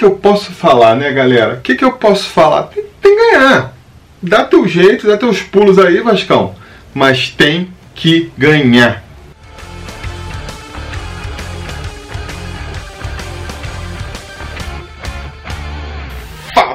que eu posso falar, né, galera? O que, que eu posso falar? Tem, tem que ganhar. Dá teu jeito, dá teus pulos aí, Vascão. Mas tem que ganhar.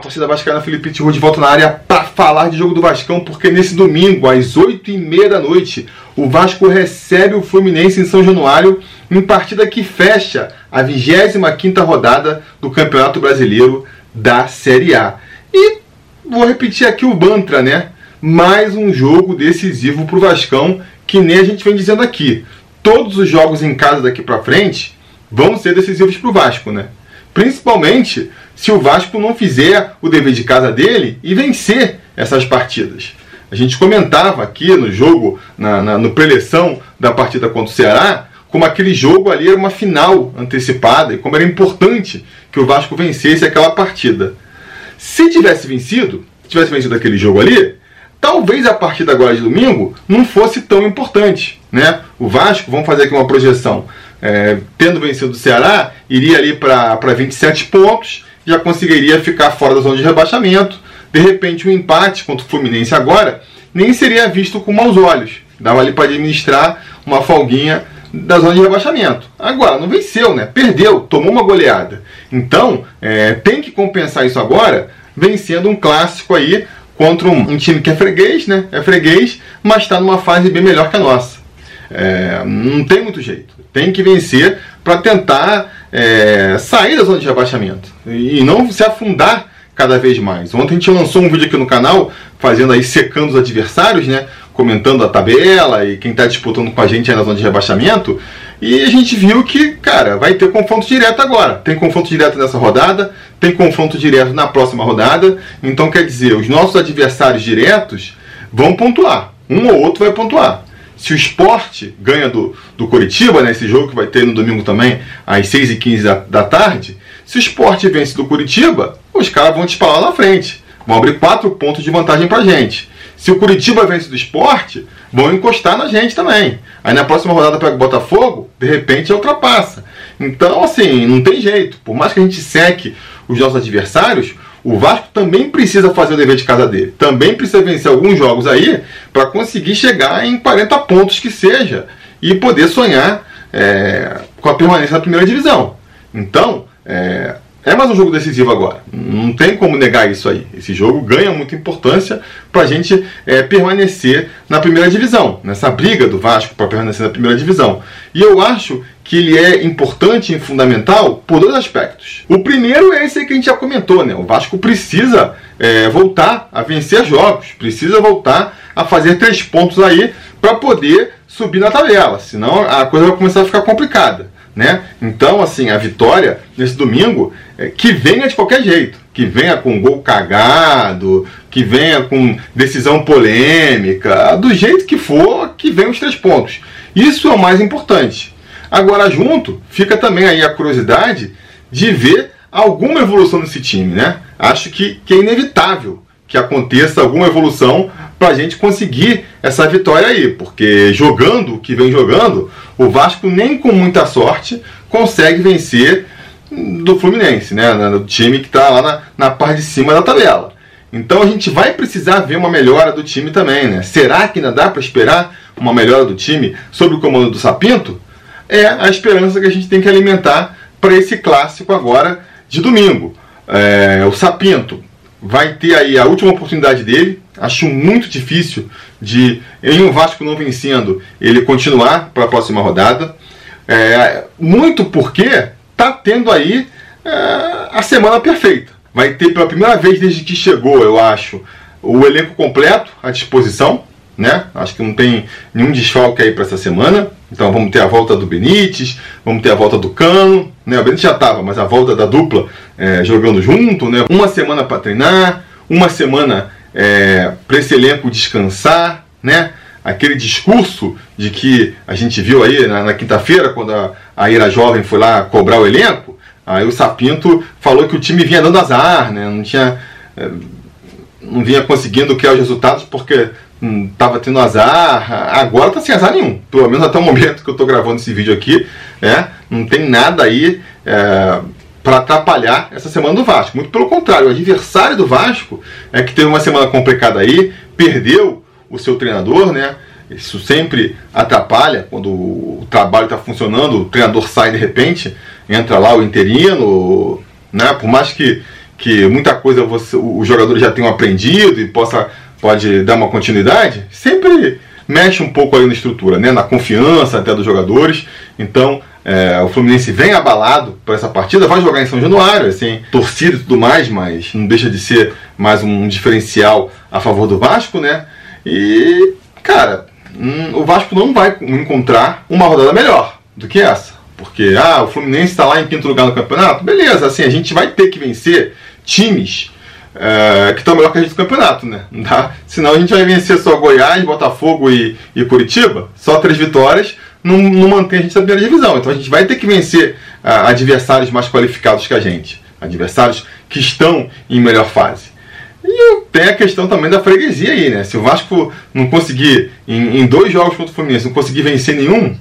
Torcida vascaína, Felipe Tiru de volta na área para falar de jogo do Vascão, porque nesse domingo, às 8h30 da noite, o Vasco recebe o Fluminense em São Januário em partida que fecha a 25ª rodada do Campeonato Brasileiro da Série A. E vou repetir aqui o mantra, né? Mais um jogo decisivo para o Vascão, que nem a gente vem dizendo aqui. Todos os jogos em casa daqui para frente vão ser decisivos para o Vasco, né? Principalmente se o Vasco não fizer o dever de casa dele e vencer essas partidas. A gente comentava aqui no jogo, na, na no preleção da partida contra o Ceará, como aquele jogo ali era uma final antecipada e como era importante que o Vasco vencesse aquela partida. Se tivesse vencido, se tivesse vencido aquele jogo ali, talvez a partida agora de domingo não fosse tão importante. Né? O Vasco, vamos fazer aqui uma projeção, é, tendo vencido o Ceará, iria ali para 27 pontos, já conseguiria ficar fora da zona de rebaixamento. De repente, um empate contra o Fluminense agora nem seria visto com maus olhos. Dava ali para administrar uma folguinha da zona de rebaixamento. Agora, não venceu, né? Perdeu, tomou uma goleada. Então, é, tem que compensar isso agora, vencendo um clássico aí contra um, um time que é freguês, né? É freguês, mas está numa fase bem melhor que a nossa. É, não tem muito jeito. Tem que vencer para tentar é, sair da zona de rebaixamento e não se afundar cada vez mais. Ontem a gente lançou um vídeo aqui no canal fazendo aí secando os adversários, né? comentando a tabela e quem está disputando com a gente aí na zona de rebaixamento. E a gente viu que, cara, vai ter confronto direto agora. Tem confronto direto nessa rodada, tem confronto direto na próxima rodada. Então, quer dizer, os nossos adversários diretos vão pontuar. Um ou outro vai pontuar. Se o esporte ganha do, do Curitiba, nesse né, jogo que vai ter no domingo também, às 6h15 da, da tarde, se o esporte vence do Curitiba, os caras vão disparar lá na frente. Vão abrir quatro pontos de vantagem pra gente. Se o Curitiba vence do esporte, vão encostar na gente também. Aí na próxima rodada pega o Botafogo, de repente ultrapassa. Então, assim, não tem jeito. Por mais que a gente seque os nossos adversários, o Vasco também precisa fazer o dever de casa dele. Também precisa vencer alguns jogos aí para conseguir chegar em 40 pontos que seja e poder sonhar é, com a permanência na primeira divisão. Então, é, é mais um jogo decisivo agora. Não tem como negar isso aí. Esse jogo ganha muita importância para a gente é, permanecer na primeira divisão, nessa briga do Vasco para permanecer na primeira divisão. E eu acho que ele é importante e fundamental por dois aspectos. O primeiro é esse que a gente já comentou, né? O Vasco precisa é, voltar a vencer jogos, precisa voltar a fazer três pontos aí para poder subir na tabela, senão a coisa vai começar a ficar complicada. Né? Então, assim, a vitória nesse domingo, é, que venha de qualquer jeito, que venha com gol cagado, que venha com decisão polêmica, do jeito que for, que venha os três pontos. Isso é o mais importante. Agora, junto, fica também aí a curiosidade de ver alguma evolução nesse time, né? Acho que, que é inevitável que aconteça alguma evolução para a gente conseguir essa vitória aí, porque jogando o que vem jogando, o Vasco nem com muita sorte consegue vencer do Fluminense, né? Do time que está lá na, na parte de cima da tabela. Então a gente vai precisar ver uma melhora do time também, né? Será que ainda dá para esperar uma melhora do time sob o comando do Sapinto? É a esperança que a gente tem que alimentar para esse clássico agora de domingo. É, o Sapinto vai ter aí a última oportunidade dele. Acho muito difícil de, em um Vasco não vencendo, ele continuar para a próxima rodada. É, muito porque tá tendo aí é, a semana perfeita. Vai ter pela primeira vez desde que chegou, eu acho, o elenco completo à disposição. Né? Acho que não tem nenhum desfalque aí para essa semana. Então vamos ter a volta do Benítez, vamos ter a volta do Cano, né? O Benítez já estava, mas a volta da dupla é, jogando junto, né? Uma semana para treinar, uma semana é, para esse elenco descansar, né? Aquele discurso de que a gente viu aí na, na quinta-feira, quando a, a Ira Jovem foi lá cobrar o elenco, aí o Sapinto falou que o time vinha dando azar, né? Não tinha. É, não vinha conseguindo criar os resultados porque estava tendo azar, agora está sem azar nenhum. Pelo menos até o momento que eu estou gravando esse vídeo aqui, né? Não tem nada aí é, para atrapalhar essa semana do Vasco. Muito pelo contrário, o adversário do Vasco é que teve uma semana complicada aí, perdeu o seu treinador, né? Isso sempre atrapalha quando o trabalho está funcionando, o treinador sai de repente, entra lá o interino, né? Por mais que, que muita coisa você, os jogadores já tenham aprendido e possa pode dar uma continuidade, sempre mexe um pouco aí na estrutura, né? Na confiança até dos jogadores. Então é, o Fluminense vem abalado por essa partida, vai jogar em São Januário, assim, torcida e tudo mais, mas não deixa de ser mais um diferencial a favor do Vasco, né? E, cara, hum, o Vasco não vai encontrar uma rodada melhor do que essa. Porque, ah, o Fluminense está lá em quinto lugar no campeonato. Beleza, assim, a gente vai ter que vencer times é, que estão melhor que a gente no campeonato, né? Não dá? Senão a gente vai vencer só Goiás, Botafogo e, e Curitiba, só três vitórias, não, não mantém a gente na primeira divisão. Então a gente vai ter que vencer uh, adversários mais qualificados que a gente, adversários que estão em melhor fase. E tem a questão também da freguesia aí, né? Se o Vasco não conseguir, em, em dois jogos contra o Fluminense, não conseguir vencer nenhum,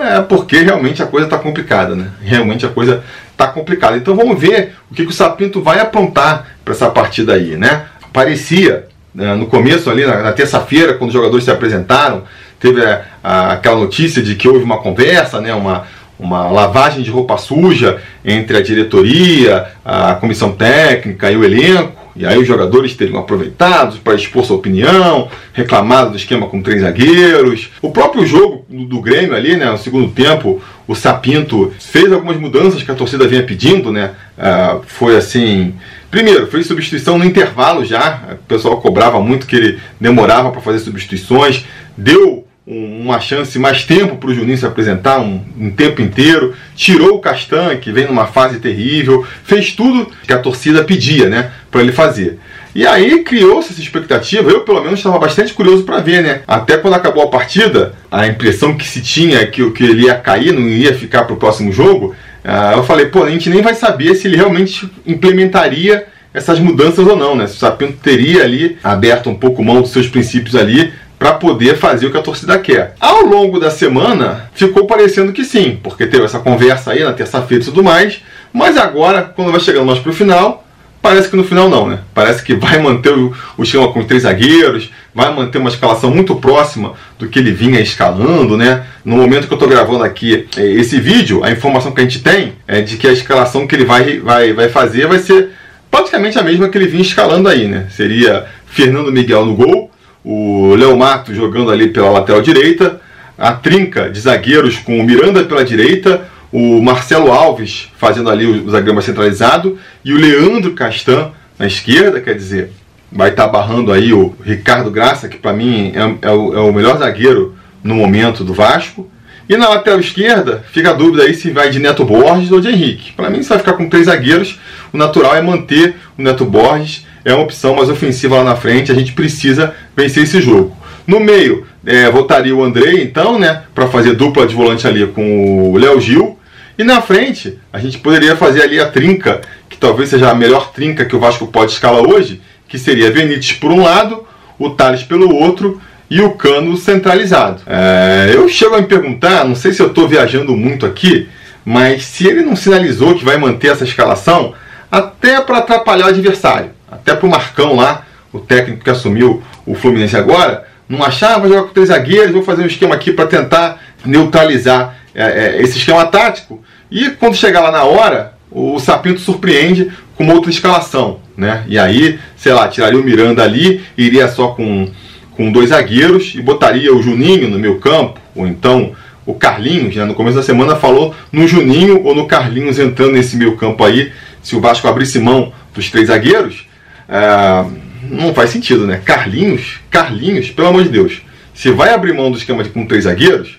é porque realmente a coisa está complicada, né? Realmente a coisa está complicada. Então vamos ver o que, que o Sapinto vai aprontar para essa partida aí, né? Parecia, né, no começo ali, na, na terça-feira, quando os jogadores se apresentaram, teve a, a, aquela notícia de que houve uma conversa, né? Uma, uma lavagem de roupa suja entre a diretoria, a comissão técnica e o elenco. E aí os jogadores teriam aproveitado para expor sua opinião, reclamado do esquema com três zagueiros. O próprio jogo do Grêmio ali, né, no segundo tempo, o Sapinto fez algumas mudanças que a torcida vinha pedindo, né? Uh, foi assim. Primeiro, fez substituição no intervalo já. O pessoal cobrava muito que ele demorava para fazer substituições. Deu uma chance, mais tempo para o Juninho se apresentar, um, um, tempo inteiro, tirou o Castan, que vem numa fase terrível, fez tudo que a torcida pedia né, para ele fazer. E aí criou-se essa expectativa, eu pelo menos estava bastante curioso para ver, né? Até quando acabou a partida, a impressão que se tinha que, que ele ia cair, não ia ficar para o próximo jogo, uh, eu falei, pô, a gente nem vai saber se ele realmente implementaria essas mudanças ou não, né? Se o Sapinto teria ali aberto um pouco mão dos seus princípios ali para poder fazer o que a torcida quer. Ao longo da semana, ficou parecendo que sim, porque teve essa conversa aí na terça-feira e tudo mais, mas agora, quando vai chegando mais para o final, parece que no final não, né? Parece que vai manter o, o esquema com três zagueiros, vai manter uma escalação muito próxima do que ele vinha escalando, né? No momento que eu estou gravando aqui é, esse vídeo, a informação que a gente tem é de que a escalação que ele vai, vai, vai fazer vai ser praticamente a mesma que ele vinha escalando aí, né? Seria Fernando Miguel no gol, o Léo Mato jogando ali pela lateral direita, a trinca de zagueiros com o Miranda pela direita, o Marcelo Alves fazendo ali o zagueiro mais centralizado. E o Leandro Castan na esquerda, quer dizer, vai estar tá barrando aí o Ricardo Graça, que para mim é, é, o, é, o, melhor zagueiro no momento do Vasco. E na lateral esquerda, fica a dúvida aí se vai de Neto Borges ou de Henrique. Para mim, se vai ficar com três zagueiros, o natural é manter o Neto Borges é uma opção mais ofensiva lá na frente. A gente precisa vencer esse jogo. No meio, é, votaria o André, então, né, para fazer dupla de volante ali com o Léo Gil. E na frente, a gente poderia fazer ali a trinca, que talvez seja a melhor trinca que o Vasco pode escalar hoje, que seria Benítez por um lado, o Thales pelo outro e o Cano centralizado. É, eu chego a me perguntar, não sei se eu estou viajando muito aqui, mas se ele não sinalizou que vai manter essa escalação, até para atrapalhar o adversário até pro Marcão lá, o técnico que assumiu o Fluminense agora, não achava, ah, vou jogar com três zagueiros, vou fazer um esquema aqui para tentar neutralizar é, é, esse esquema tático. E quando chegar lá na hora, o Sapinto surpreende com outra escalação, né? E aí, sei lá, tiraria o Miranda ali, iria só com, com dois zagueiros e botaria o Juninho no meu campo, ou então o Carlinhos, né? no começo da semana falou no Juninho ou no Carlinhos entrando nesse meio campo aí, se o Vasco abrisse mão dos três zagueiros, é, não faz sentido, né? Carlinhos, Carlinhos, pelo amor de Deus, se vai abrir mão do esquema de, com três zagueiros,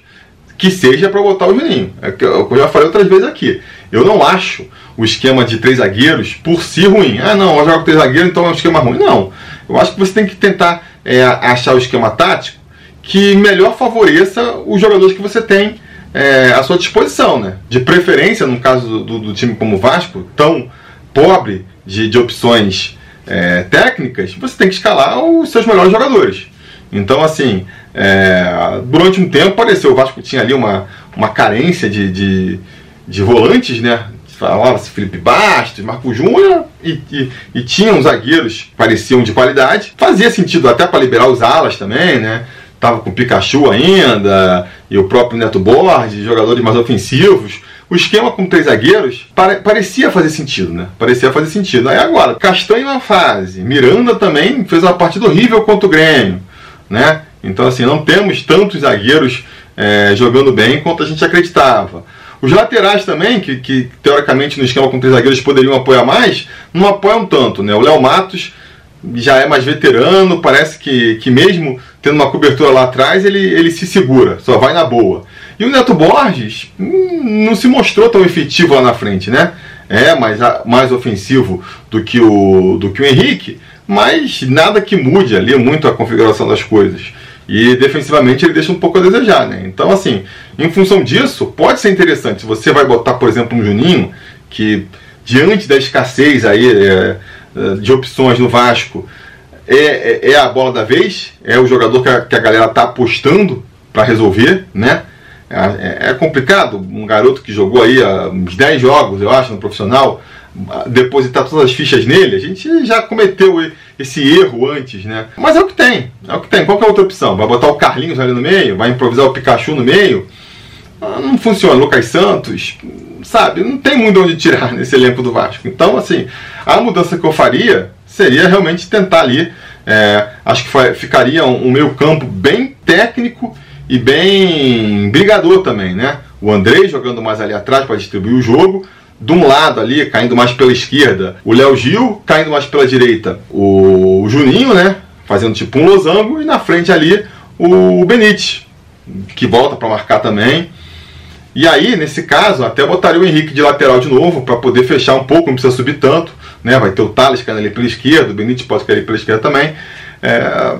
que seja para botar o Juninho. É que eu, já falei outras vezes aqui. Eu não acho o esquema de três zagueiros por si ruim. Ah, não, eu jogo com três zagueiros, então é um esquema ruim. Não. Eu acho que você tem que tentar é, achar o esquema tático que melhor favoreça os jogadores que você tem é, à sua disposição, né? De preferência, no caso do, do, do time como o Vasco, tão pobre de, de opções é, técnicas, você tem que escalar os seus melhores jogadores. Então, assim, é, durante um tempo pareceu o Vasco tinha ali uma, uma carência de, de, de volantes, né? falava-se Felipe Bastos, Marco Júnior, e, e, e tinham zagueiros que pareciam de qualidade. Fazia sentido até para liberar os alas também, né? Tava com o Pikachu ainda, e o próprio Neto Borges, jogadores mais ofensivos. O esquema com três zagueiros pare, parecia fazer sentido, né? Parecia fazer sentido. Aí agora, Castanho na fase, Miranda também fez uma partida horrível contra o Grêmio, né? Então, assim, não temos tantos zagueiros é, jogando bem quanto a gente acreditava. Os laterais também, que, que teoricamente no esquema com três zagueiros poderiam apoiar mais, não apoiam tanto. Né? O Léo Matos já é mais veterano, parece que, que mesmo tendo uma cobertura lá atrás, ele, ele se segura, só vai na boa. E o Neto Borges hum, não se mostrou tão efetivo lá na frente, né? É mais, mais ofensivo do que, o, do que o Henrique, mas nada que mude ali muito a configuração das coisas. E defensivamente ele deixa um pouco a desejar, né? Então, assim, em função disso, pode ser interessante. Se você vai botar, por exemplo, um Juninho, que diante da escassez aí é, de opções no Vasco, é, é, é, a bola da vez, é o jogador que a, que a galera tá apostando para resolver, né? É, é, complicado, um garoto que jogou aí uns 10 jogos, eu acho, no profissional, depositar todas as fichas nele, a gente já cometeu esse erro antes, né? Mas é o que tem, é o que tem. Qual que é a outra opção? Vai botar o Carlinhos ali no meio? Vai improvisar o Pikachu no meio? Ah, não funciona. Lucas Santos, sabe? Não tem muito onde tirar nesse elenco do Vasco. Então, assim, a mudança que eu faria seria realmente tentar ali. É, acho que ficaria um, um meio campo bem técnico e bem brigador também, né? O Andrei jogando mais ali atrás para distribuir o jogo de um lado ali, caindo mais pela esquerda, o Léo Gil, caindo mais pela direita, o Juninho, né? Fazendo tipo um losango, e na frente ali o Benítez, que volta para marcar também. E aí, nesse caso, até botaria o Henrique de lateral de novo, para poder fechar um pouco, não precisa subir tanto. Né? Vai ter o Thales caindo ali pela esquerda, o Benítez pode cair pela esquerda também. É,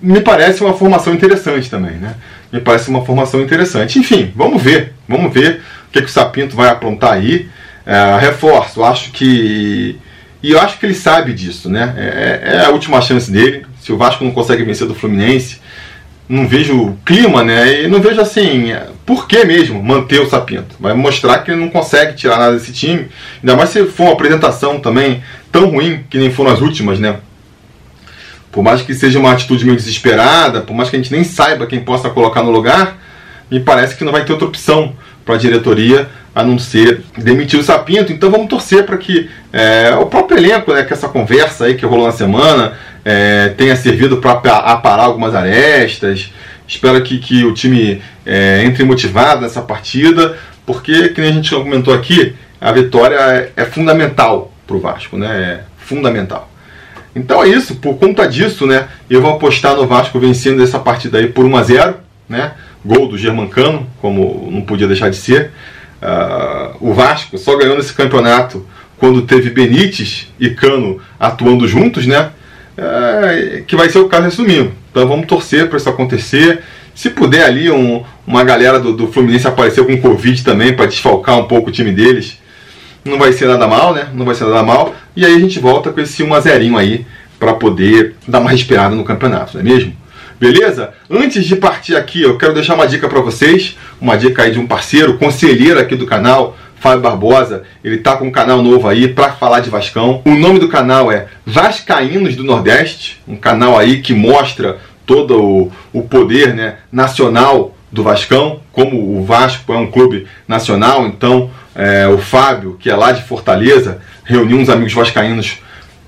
me parece uma formação interessante também, né? Me parece uma formação interessante. Enfim, vamos ver, vamos ver que, que o Sapinto vai aprontar aí. É, reforço, acho que. E eu acho que ele sabe disso, né? É, é, a última chance dele. Se o Vasco não consegue vencer do Fluminense, não vejo clima, né? E não vejo assim, por que mesmo manter o Sapinto? Vai mostrar que ele não consegue tirar nada desse time. Ainda mais se for uma apresentação também tão ruim que nem foram as últimas, né? Por mais que seja uma atitude meio desesperada, por mais que a gente nem saiba quem possa colocar no lugar, me parece que não vai ter outra opção para a diretoria a não ser demitir o Sapinto. Então vamos torcer para que é, o próprio elenco, né, que essa conversa aí que rolou na semana, é, tenha servido para aparar algumas arestas. Espero que, que o time é, entre motivado nessa partida, porque, que nem a gente comentou aqui, a vitória é, é fundamental para o Vasco, né? É fundamental. Então é isso, por conta disso, né? Eu vou apostar no Vasco vencendo essa partida aí por 1 a 0 né? gol do Germancano, como não podia deixar de ser. Uh, o Vasco só ganhou nesse campeonato quando teve Benítez e Cano atuando juntos, né? Uh, que vai ser o caso nesse domingo. Então vamos torcer para isso acontecer. Se puder ali um, uma galera do, do, Fluminense aparecer com Covid também para desfalcar um pouco o time deles, não vai ser nada mal, né? Não vai ser nada mal. E aí a gente volta com esse 1 a 0 aí para poder dar uma respirada no campeonato, não é mesmo? Beleza? Antes de partir aqui, eu quero deixar uma dica para vocês, uma dica aí de um parceiro, conselheiro aqui do canal, Fábio Barbosa, ele tá com um canal novo aí para falar de Vascão. O nome do canal é Vascaínos do Nordeste, um canal aí que mostra todo o, o poder né, nacional do Vascão, como o Vasco é um clube nacional, então é, o Fábio, que é lá de Fortaleza, reuniu uns amigos vascaínos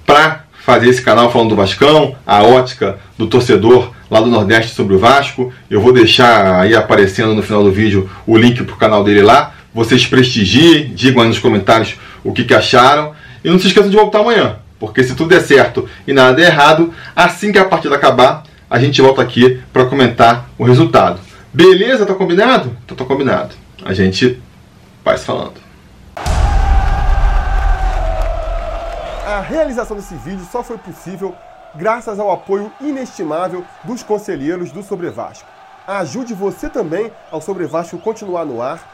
para fazer esse canal falando do Vascão, a ótica do torcedor lá do Nordeste sobre o Vasco. Eu vou deixar aí aparecendo no final do vídeo o link para o canal dele lá. Vocês prestigiem, digam aí nos comentários o que, que acharam. E não se esqueçam de voltar amanhã, porque se tudo der certo e nada der errado, assim que a partida acabar, a gente volta aqui para comentar o resultado. Beleza? Tá combinado? Então tá combinado. A gente vai se falando. A realização desse vídeo só foi possível graças ao apoio inestimável dos conselheiros do Sobre Vasco. Ajude você também ao Sobre Vasco continuar no ar,